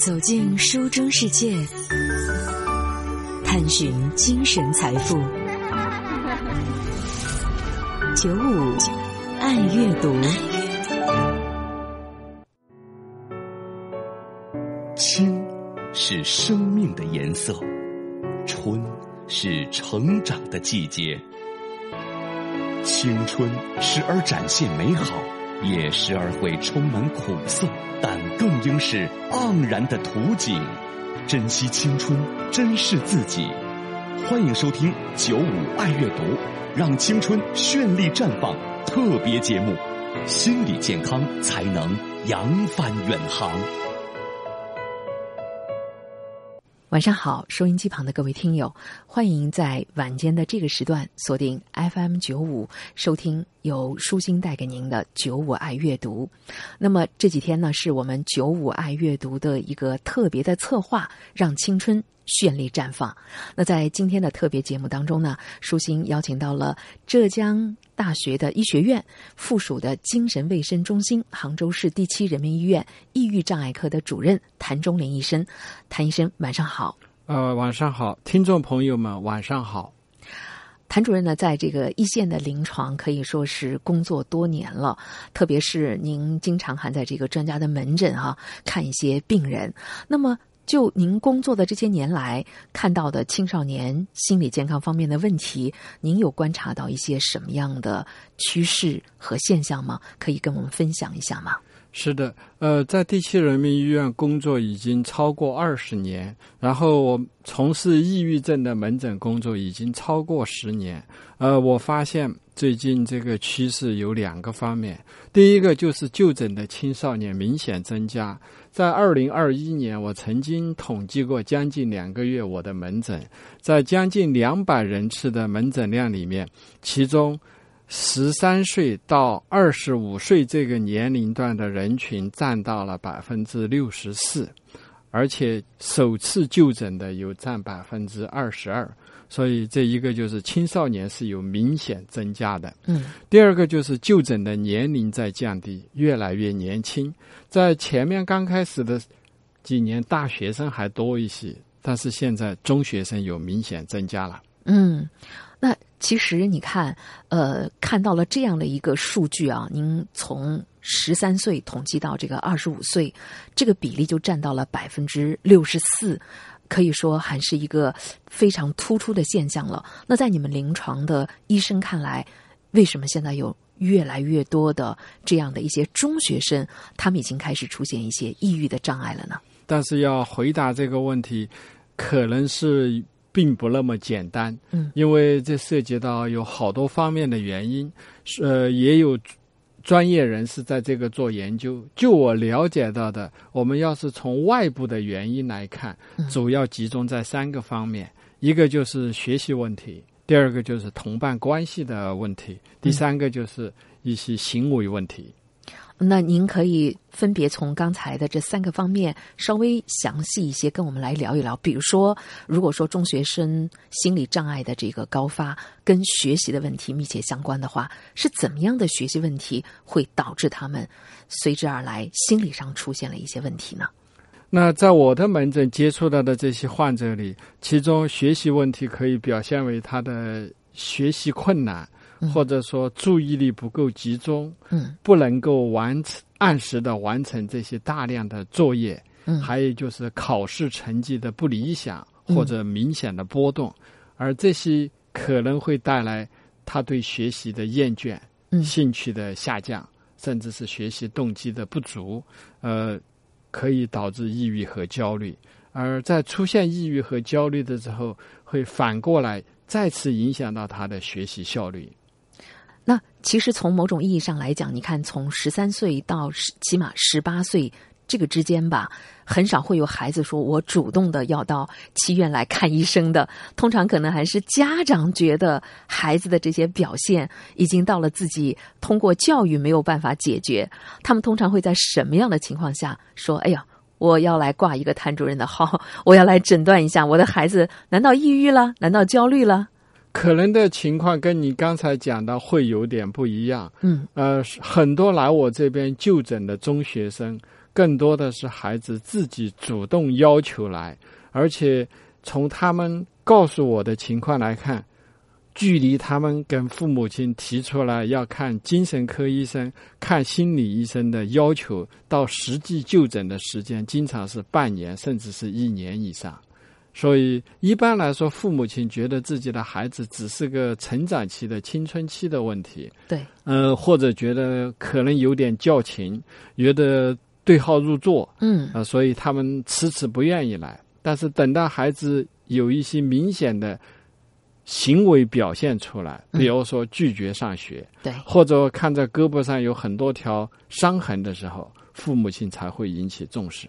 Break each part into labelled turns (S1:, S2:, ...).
S1: 走进书中世界，探寻精神财富。九五爱阅读，
S2: 青是生命的颜色，春是成长的季节。青春时而展现美好，也时而会充满苦涩，但更应是盎然的图景。珍惜青春，珍视自己。欢迎收听九五爱阅读，让青春绚丽绽放特别节目。心理健康才能扬帆远航。
S3: 晚上好，收音机旁的各位听友，欢迎在晚间的这个时段锁定 FM 九五，收听由舒心带给您的九五爱阅读。那么这几天呢，是我们九五爱阅读的一个特别的策划，让青春绚丽绽放。那在今天的特别节目当中呢，舒心邀请到了浙江大学的医学院附属的精神卫生中心、杭州市第七人民医院抑郁障碍科的主任谭忠林医生。谭医生，晚上好。
S4: 呃，晚上好，听众朋友们，晚上好。
S3: 谭主任呢，在这个一线的临床可以说是工作多年了，特别是您经常还在这个专家的门诊哈、看一些病人。那么，就您工作的这些年来看到的青少年心理健康方面的问题，您有观察到一些什么样的趋势和现象吗？可以跟我们分享一下吗？
S4: 是的，呃，在第七人民医院工作已经超过二十年，然后我从事抑郁症的门诊工作已经超过十年。呃，我发现最近这个趋势有两个方面，第一个就是就诊的青少年明显增加。在二零二一年，我曾经统计过将近两个月我的门诊，在将近两百人次的门诊量里面，其中。十三岁到二十五岁这个年龄段的人群占到了百分之六十四，而且首次就诊的有占百分之二十二，所以这一个就是青少年是有明显增加的。
S3: 嗯，
S4: 第二个就是就诊的年龄在降低，越来越年轻。在前面刚开始的几年，大学生还多一些，但是现在中学生有明显增加了。
S3: 嗯，那其实你看，呃，看到了这样的一个数据啊，您从十三岁统计到这个二十五岁，这个比例就占到了百分之六十四，可以说还是一个非常突出的现象了。那在你们临床的医生看来，为什么现在有越来越多的这样的一些中学生，他们已经开始出现一些抑郁的障碍了呢？
S4: 但是要回答这个问题，可能是。并不那么简单，
S3: 嗯，
S4: 因为这涉及到有好多方面的原因，呃，也有专业人士在这个做研究。就我了解到的，我们要是从外部的原因来看，主要集中在三个方面：一个就是学习问题，第二个就是同伴关系的问题，第三个就是一些行为问题。
S3: 那您可以分别从刚才的这三个方面稍微详细一些跟我们来聊一聊。比如说，如果说中学生心理障碍的这个高发跟学习的问题密切相关的话，是怎么样的学习问题会导致他们随之而来心理上出现了一些问题呢？
S4: 那在我的门诊接触到的这些患者里，其中学习问题可以表现为他的学习困难。或者说注意力不够集中，
S3: 嗯，
S4: 不能够完成按时的完成这些大量的作业，
S3: 嗯，
S4: 还有就是考试成绩的不理想或者明显的波动，而这些可能会带来他对学习的厌倦，
S3: 嗯，
S4: 兴趣的下降，甚至是学习动机的不足，呃，可以导致抑郁和焦虑，而在出现抑郁和焦虑的时候，会反过来再次影响到他的学习效率。
S3: 那其实从某种意义上来讲，你看从十三岁到起码十八岁这个之间吧，很少会有孩子说我主动的要到七院来看医生的。通常可能还是家长觉得孩子的这些表现已经到了自己通过教育没有办法解决。他们通常会在什么样的情况下说：“哎呀，我要来挂一个谭主任的号，我要来诊断一下我的孩子，难道抑郁了？难道焦虑了？”
S4: 可能的情况跟你刚才讲的会有点不一样。
S3: 嗯，
S4: 呃，很多来我这边就诊的中学生，更多的是孩子自己主动要求来，而且从他们告诉我的情况来看，距离他们跟父母亲提出来要看精神科医生、看心理医生的要求，到实际就诊的时间，经常是半年甚至是一年以上。所以一般来说，父母亲觉得自己的孩子只是个成长期的青春期的问题，
S3: 对，
S4: 呃，或者觉得可能有点矫情，觉得对号入座，
S3: 嗯
S4: 啊、所以他们迟迟不愿意来。但是等到孩子有一些明显的行为表现出来，
S3: 嗯
S4: 比如说拒绝上学，
S3: 对，
S4: 或者看着胳膊上有很多条伤痕的时候，父母亲才会引起重视。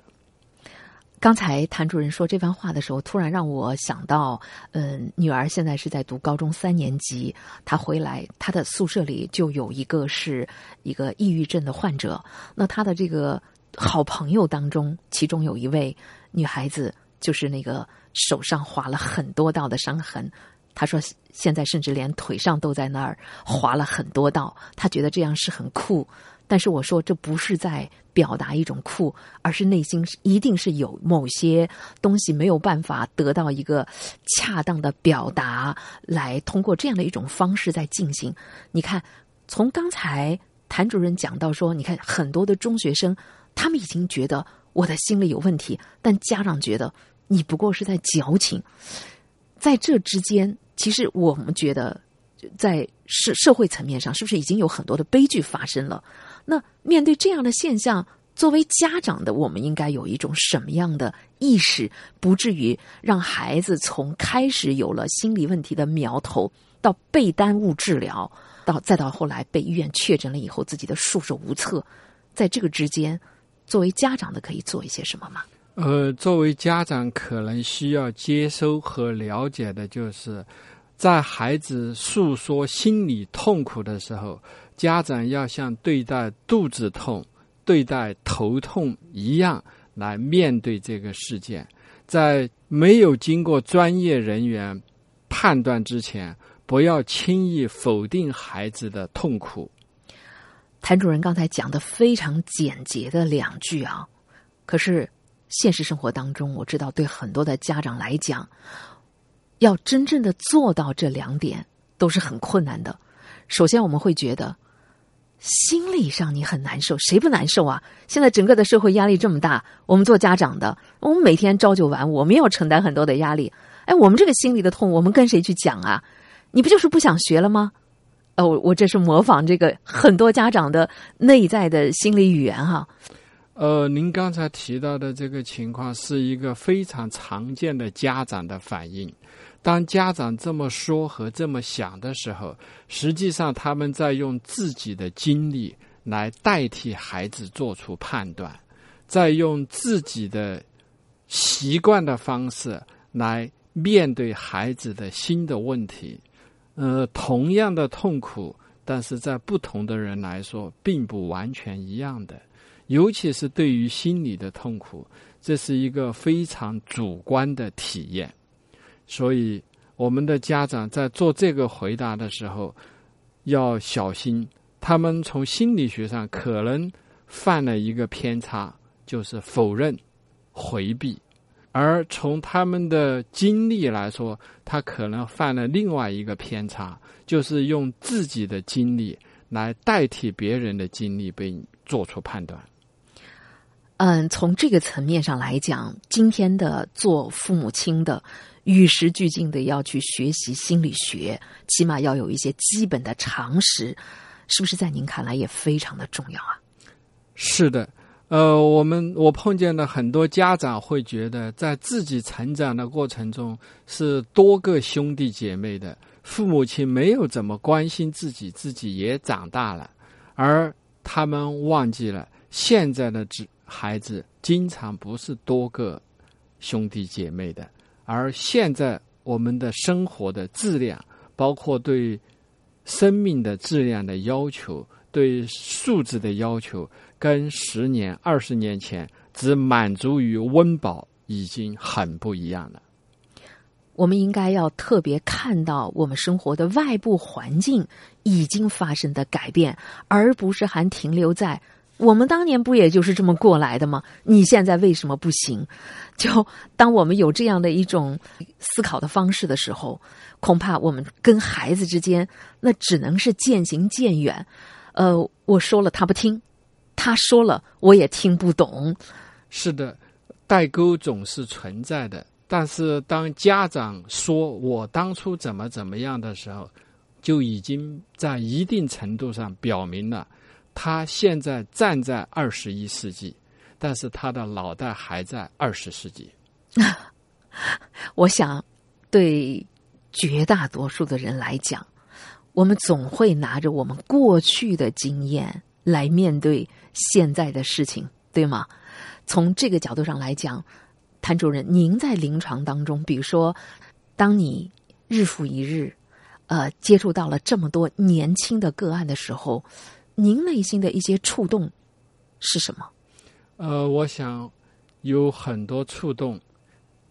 S3: 刚才谭主任说这番话的时候，突然让我想到，嗯，女儿现在是在读高中三年级，她回来，她的宿舍里就有一个是一个抑郁症的患者。那她的这个好朋友当中，其中有一位女孩子，就是那个手上划了很多道的伤痕。她说，现在甚至连腿上都在那儿划了很多道，她觉得这样是很酷。但是我说，这不是在表达一种酷，而是内心一定是有某些东西没有办法得到一个恰当的表达，来通过这样的一种方式在进行。你看，从刚才谭主任讲到说，你看很多的中学生，他们已经觉得我的心里有问题，但家长觉得你不过是在矫情。在这之间，其实我们觉得，在社社会层面上，是不是已经有很多的悲剧发生了？那面对这样的现象，作为家长的我们应该有一种什么样的意识，不至于让孩子从开始有了心理问题的苗头，到被耽误治疗，到再到后来被医院确诊了以后自己的束手无策，在这个之间，作为家长的可以做一些什么吗？
S4: 呃，作为家长，可能需要接收和了解的就是，在孩子诉说心理痛苦的时候，家长要像对待肚子痛、对待头痛一样来面对这个事件，在没有经过专业人员判断之前，不要轻易否定孩子的痛苦。
S3: 谭主任刚才讲的非常简洁的两句啊，可是现实生活当中，我知道对很多的家长来讲，要真正的做到这两点都是很困难的。首先，我们会觉得心理上你很难受，谁不难受啊？现在整个的社会压力这么大，我们做家长的，我们每天朝九晚五，我们要承担很多的压力。哎，我们这个心里的痛，我们跟谁去讲啊？你不就是不想学了吗？哦，我这是模仿这个很多家长的内在的心理语言哈。
S4: 呃，您刚才提到的这个情况是一个非常常见的家长的反应。当家长这么说和这么想的时候，实际上他们在用自己的经历来代替孩子做出判断，在用自己的习惯的方式来面对孩子的新的问题。呃，同样的痛苦，但是在不同的人来说，并不完全一样的。尤其是对于心理的痛苦，这是一个非常主观的体验。所以，我们的家长在做这个回答的时候要小心，他们从心理学上可能犯了一个偏差，就是否认、回避；而从他们的经历来说，他可能犯了另外一个偏差，就是用自己的经历来代替别人的经历，被做出判断。
S3: 嗯，从这个层面上来讲，今天的做父母亲的，与时俱进的要去学习心理学，起码要有一些基本的常识，是不是在您看来也非常的重要啊？
S4: 是的，呃，我们我碰见了很多家长会觉得，在自己成长的过程中是多个兄弟姐妹的，父母亲没有怎么关心自己，自己也长大了，而他们忘记了现在的子孩子经常不是多个兄弟姐妹的，而现在我们的生活的质量，包括对生命的质量的要求，对素质的要求。跟十年、二十年前只满足于温饱已经很不一样了。
S3: 我们应该要特别看到我们生活的外部环境已经发生的改变，而不是还停留在我们当年不也就是这么过来的吗？你现在为什么不行？就当我们有这样的一种思考的方式的时候，恐怕我们跟孩子之间那只能是渐行渐远。呃，我说了他不听，他说了我也听不懂。
S4: 是的，代沟总是存在的。但是当家长说我当初怎么怎么样的时候，就已经在一定程度上表明了，他现在站在二十一世纪，但是他的脑袋还在二十世纪。
S3: 我想，对绝大多数的人来讲，我们总会拿着我们过去的经验来面对现在的事情，对吗？从这个角度上来讲。谭主任，您在临床当中，比如说，当你日复一日，呃，接触到了这么多年轻的个案的时候，您内心的一些触动是什么？
S4: 呃，我想有很多触动，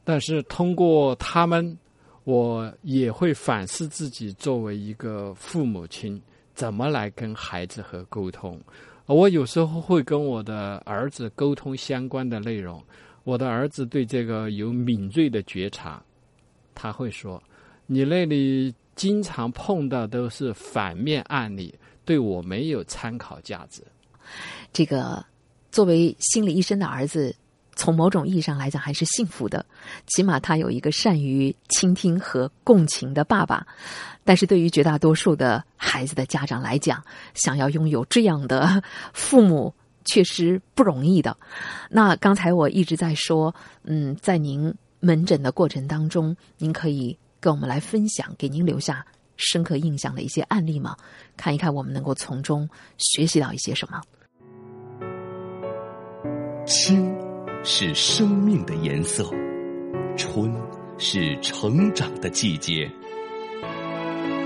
S4: 但是通过他们，我也会反思自己作为一个父母亲，怎么来跟孩子和沟通。我有时候会跟我的儿子沟通相关的内容。我的儿子对这个有敏锐的觉察，他会说：“你那里经常碰到都是反面案例，对我没有参考价值。”
S3: 这个作为心理医生的儿子，从某种意义上来讲还是幸福的，起码他有一个善于倾听和共情的爸爸。但是对于绝大多数的孩子的家长来讲，想要拥有这样的父母。确实不容易的。那刚才我一直在说，嗯，在您门诊的过程当中，您可以跟我们来分享，给您留下深刻印象的一些案例吗？看一看我们能够从中学习到一些什么。
S2: 青是生命的颜色，春是成长的季节，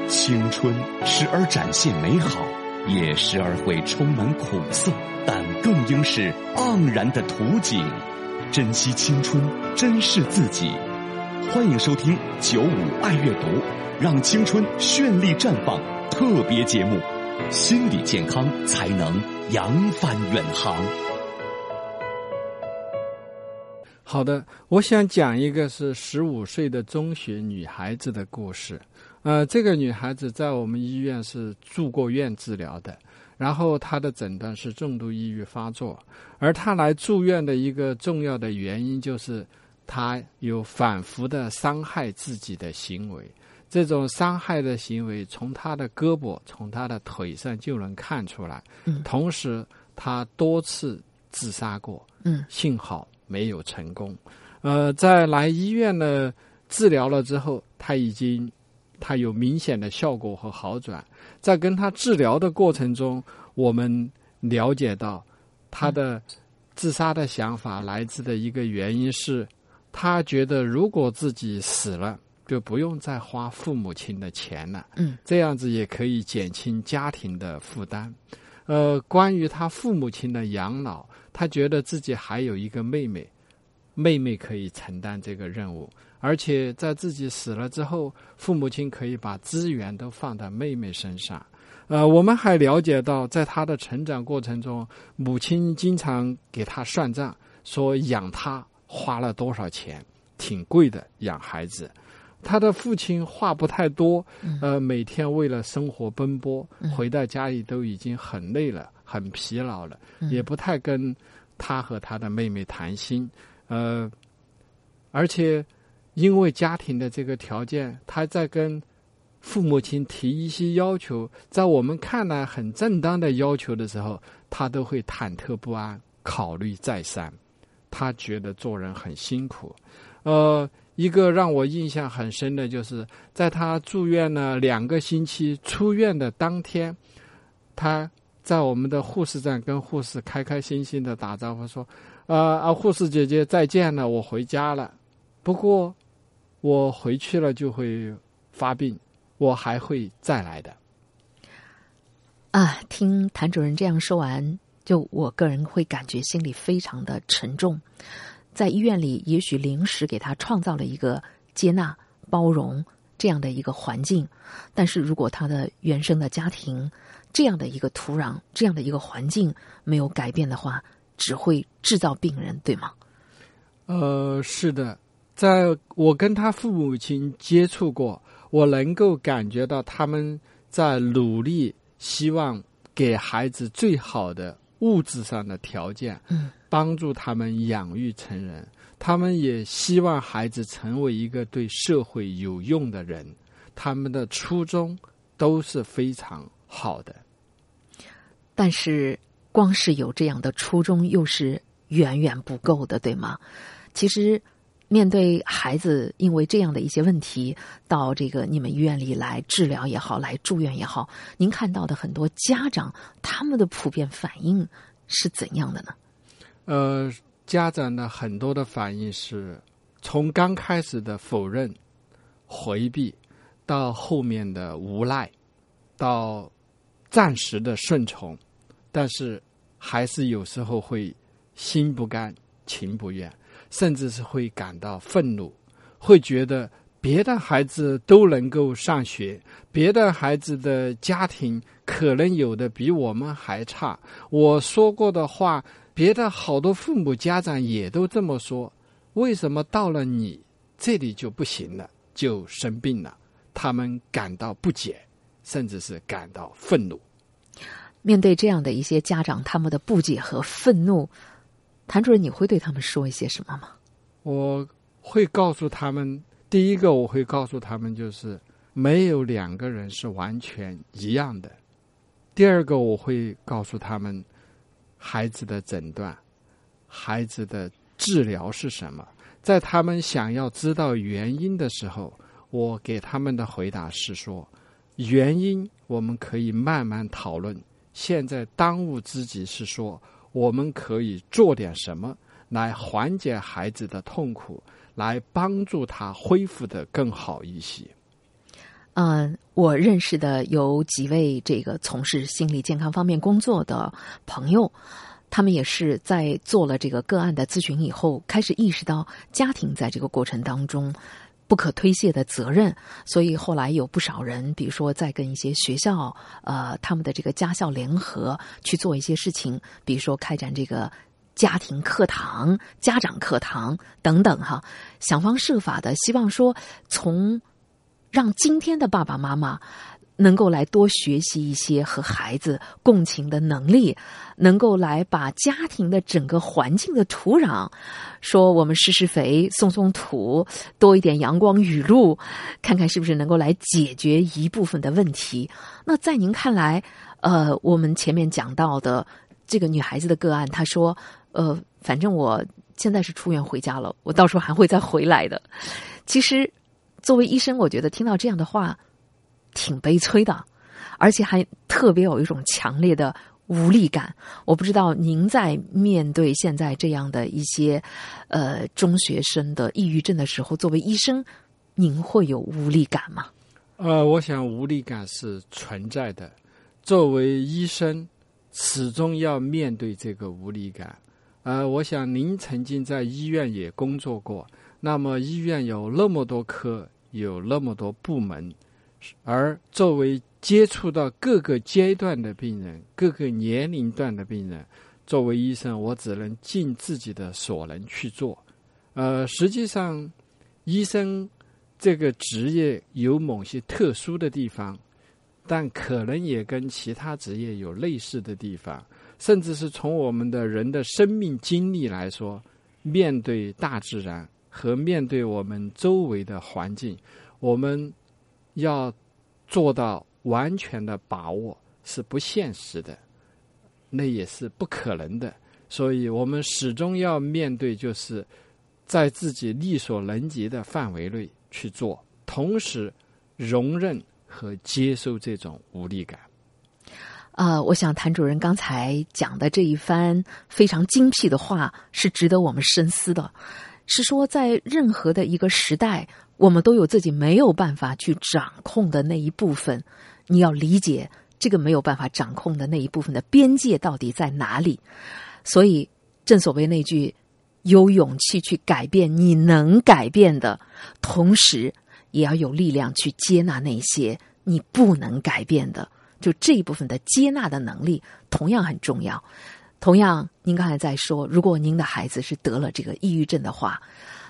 S2: 青春时而展现美好，也时而会充满苦涩。但更应是盎然的图景，珍惜青春，珍视自己。欢迎收听九五爱阅读，让青春绚丽绽放特别节目，心理健康才能扬帆远航。
S4: 好的，我想讲一个是十五岁的中学女孩子的故事。呃，这个女孩子在我们医院是住过院治疗的。然后她的诊断是重度抑郁发作，而她来住院的一个重要的原因就是他有反复的伤害自己的行为。这种伤害的行为从他的胳膊、从他的腿上就能看出来。
S3: 嗯，
S4: 同时他多次自杀过。
S3: 嗯，
S4: 幸好没有成功。呃，在来医院呢治疗了之后，他已经。他有明显的效果和好转，在跟他治疗的过程中，我们了解到他的自杀的想法来自的一个原因是，他觉得如果自己死了，就不用再花父母亲的钱了，
S3: 嗯，
S4: 这样子也可以减轻家庭的负担。呃，关于他父母亲的养老，他觉得自己还有一个妹妹，妹妹可以承担这个任务。而且在自己死了之后，父母亲可以把资源都放在妹妹身上。呃，我们还了解到，在他的成长过程中，母亲经常给他算账，说养他花了多少钱，挺贵的养孩子。他的父亲话不太多，呃，每天为了生活奔波，回到家里都已经很累了，很疲劳了，也不太跟他和他的妹妹谈心。呃，而且。因为家庭的这个条件，他在跟父母亲提一些要求，在我们看来很正当的要求的时候，他都会忐忑不安，考虑再三。他觉得做人很辛苦。呃，一个让我印象很深的就是，在他住院了两个星期，出院的当天，他在我们的护士站跟护士开开心心的打招呼说：“啊啊，护士姐姐再见了，我回家了。”不过。我回去了就会发病，我还会再来的。
S3: 啊，听谭主任这样说完，就我个人会感觉心里非常的沉重。在医院里，也许临时给他创造了一个接纳、包容这样的一个环境，但是如果他的原生的家庭这样的一个土壤，这样的一个环境没有改变的话，只会制造病人，对吗？
S4: 呃，是的，在我跟他父母亲接触过，我能够感觉到他们在努力，希望给孩子最好的物质上的条件，
S3: 嗯，
S4: 帮助他们养育成人。他们也希望孩子成为一个对社会有用的人。他们的初衷都是非常好的，
S3: 但是光是有这样的初衷，又是远远不够的，对吗？其实，面对孩子因为这样的一些问题到这个你们医院里来治疗也好，来住院也好，您看到的很多家长他们的普遍反应是怎样的呢？
S4: 呃，家长的很多的反应是从刚开始的否认、回避。到后面的无奈，到暂时的顺从，但是还是有时候会心不甘情不愿，甚至是会感到愤怒，会觉得别的孩子都能够上学，别的孩子的家庭可能有的比我们还差。我说过的话，别的好多父母家长也都这么说，为什么到了你这里就不行了，就生病了？他们感到不解，甚至是感到愤怒。
S3: 面对这样的一些家长，他们的不解和愤怒，谭主任，你会对他们说一些什么吗？
S4: 我会告诉他们，第一个我会告诉他们，就是没有两个人是完全一样的。第二个，我会告诉他们，孩子的诊断、孩子的治疗是什么。在他们想要知道原因的时候。我给他们的回答是说，原因我们可以慢慢讨论。现在当务之急是说，我们可以做点什么来缓解孩子的痛苦，来帮助他恢复的更好一些。
S3: 嗯，我认识的有几位这个从事心理健康方面工作的朋友，他们也是在做了这个个案的咨询以后，开始意识到家庭在这个过程当中。不可推卸的责任，所以后来有不少人，比如说在跟一些学校，呃，他们的这个家校联合去做一些事情，比如说开展这个家庭课堂、家长课堂等等，哈，想方设法的希望说，从让今天的爸爸妈妈。能够来多学习一些和孩子共情的能力，能够来把家庭的整个环境的土壤，说我们施施肥、松松土，多一点阳光雨露，看看是不是能够来解决一部分的问题。那在您看来，呃，我们前面讲到的这个女孩子的个案，她说，呃，反正我现在是出院回家了，我到时候还会再回来的。其实，作为医生，我觉得听到这样的话。挺悲催的，而且还特别有一种强烈的无力感。我不知道您在面对现在这样的一些呃中学生的抑郁症的时候，作为医生，您会有无力感吗？
S4: 呃，我想无力感是存在的。作为医生，始终要面对这个无力感。呃，我想您曾经在医院也工作过，那么医院有那么多科，有那么多部门。而作为接触到各个阶段的病人、各个年龄段的病人，作为医生，我只能尽自己的所能去做。呃，实际上，医生这个职业有某些特殊的地方，但可能也跟其他职业有类似的地方，甚至是从我们的人的生命经历来说，面对大自然和面对我们周围的环境，我们。要做到完全的把握是不现实的，那也是不可能的。所以我们始终要面对，就是在自己力所能及的范围内去做，同时容忍和接受这种无力感。
S3: 呃，我想谭主任刚才讲的这一番非常精辟的话，是值得我们深思的。是说，在任何的一个时代。我们都有自己没有办法去掌控的那一部分，你要理解这个没有办法掌控的那一部分的边界到底在哪里。所以，正所谓那句“有勇气去改变你能改变的，同时也要有力量去接纳那些你不能改变的”。就这一部分的接纳的能力同样很重要。同样，您刚才在说，如果您的孩子是得了这个抑郁症的话，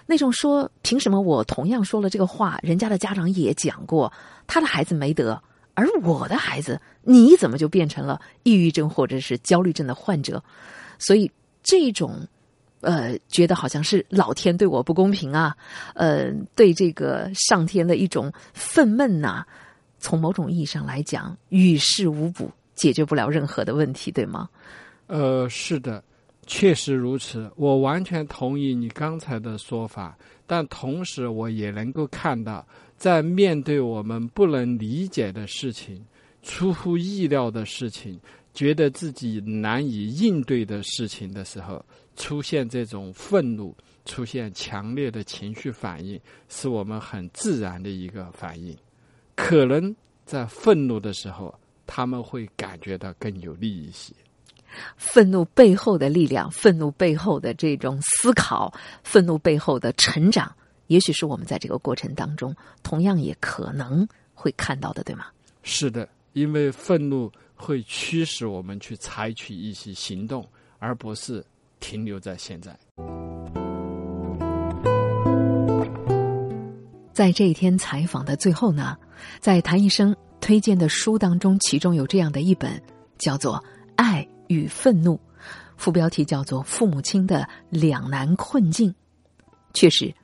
S3: 那种说凭什么我同样说了这个话，人家的家长也讲过，他的孩子没得，而我的孩子，你怎么就变成了抑郁症或者是焦虑症的患者？所以这种。呃，觉得好像是老天对我不公平啊，呃，对这个上天的一种愤懑呐。从某种意义上来讲，与事无补，解决不了任何的问题，对吗？
S4: 呃，是的，确实如此。我完全同意你刚才的说法，但同时我也能够看到，在面对我们不能理解的事情、出乎意料的事情、觉得自己难以应对的事情的时候。出现这种愤怒，出现强烈的情绪反应，是我们很自然的一个反应。可能在愤怒的时候，他们会感觉到更有利一些。
S3: 愤怒背后的力量，愤怒背后的这种思考，愤怒背后的成长，也许是我们在这个过程当中，同样也可能会看到的，对吗？
S4: 是的，因为愤怒会驱使我们去采取一些行动，而不是。停留在现在。
S3: 在这一天采访的最后呢，在谭医生推荐的书当中，其中有这样的一本，叫做《爱与愤怒》，副标题叫做《父母亲的两难困境》。确实，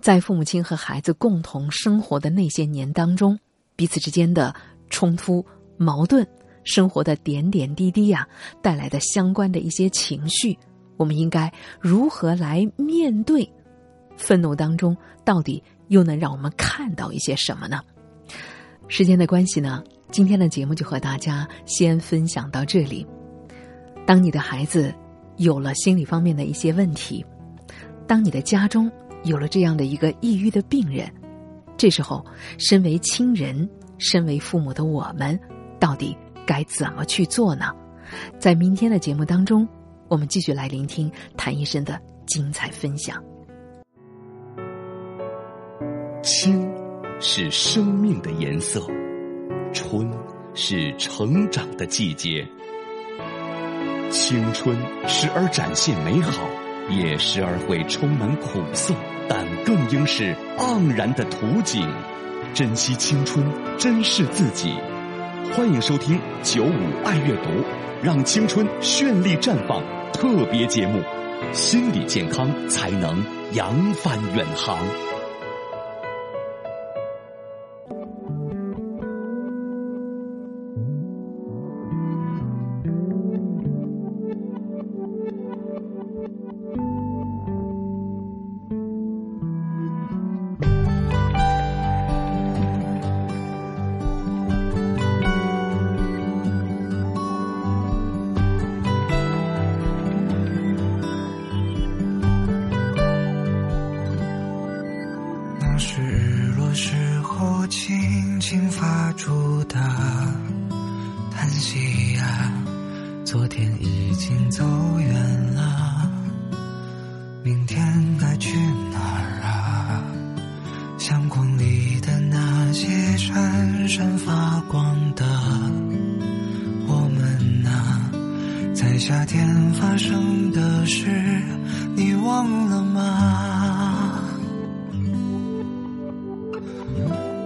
S3: 在父母亲和孩子共同生活的那些年当中，彼此之间的冲突、矛盾，生活的点点滴滴呀，带来的相关的一些情绪。我们应该如何来面对愤怒当中？到底又能让我们看到一些什么呢？时间的关系呢，今天的节目就和大家先分享到这里。当你的孩子有了心理方面的一些问题，当你的家中有了这样的一个抑郁的病人，这时候，身为亲人、身为父母的我们，到底该怎么去做呢？在明天的节目当中。我们继续来聆听谭医生的精彩分享。
S2: 青是生命的颜色，春是成长的季节。青春时而展现美好，也时而会充满苦涩，但更应是盎然的图景。珍惜青春，珍视自己。欢迎收听九五爱阅读，让青春绚丽绽放。特别节目，心理健康才能扬帆远航。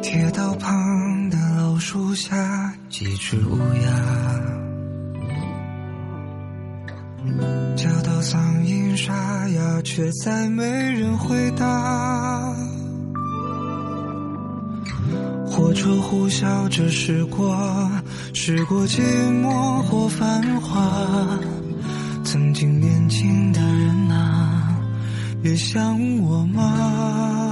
S5: 铁道旁的老树下几只乌鸦叫到嗓音沙哑却再没人回答火车呼啸着驶过驶过寂寞或繁华曾经年轻的人啊也想我吗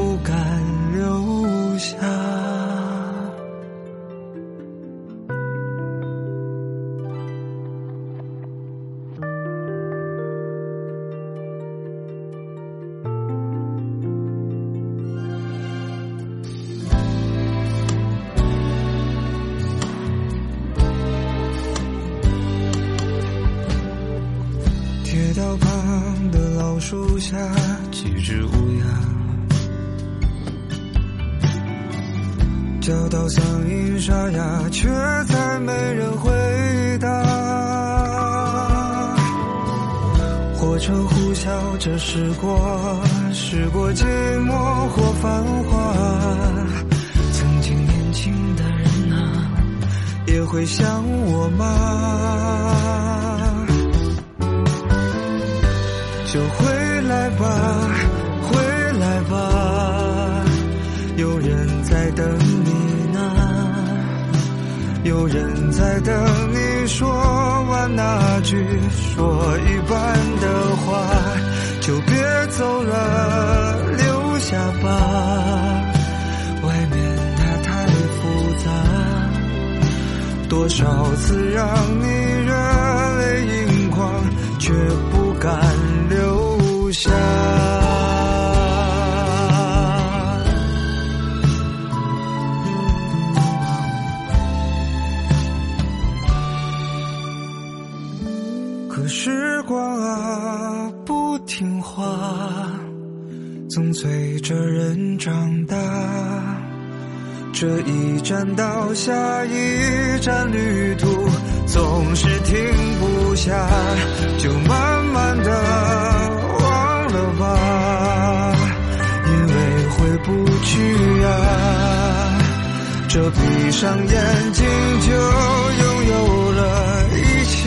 S5: 呼啸着驶过，驶过寂寞或繁华。曾经年轻的人啊，也会想我吗？就回来吧，回来吧，有人在等你呢。有人在等你说那句说一半的话，就别走了，留下吧。外面它太复杂，多少次让你热泪盈眶，却不敢留下。总催着人长大，这一站到下一站，旅途总是停不下，就慢慢的忘了吧，因为回不去呀。这闭上眼睛就拥有了一切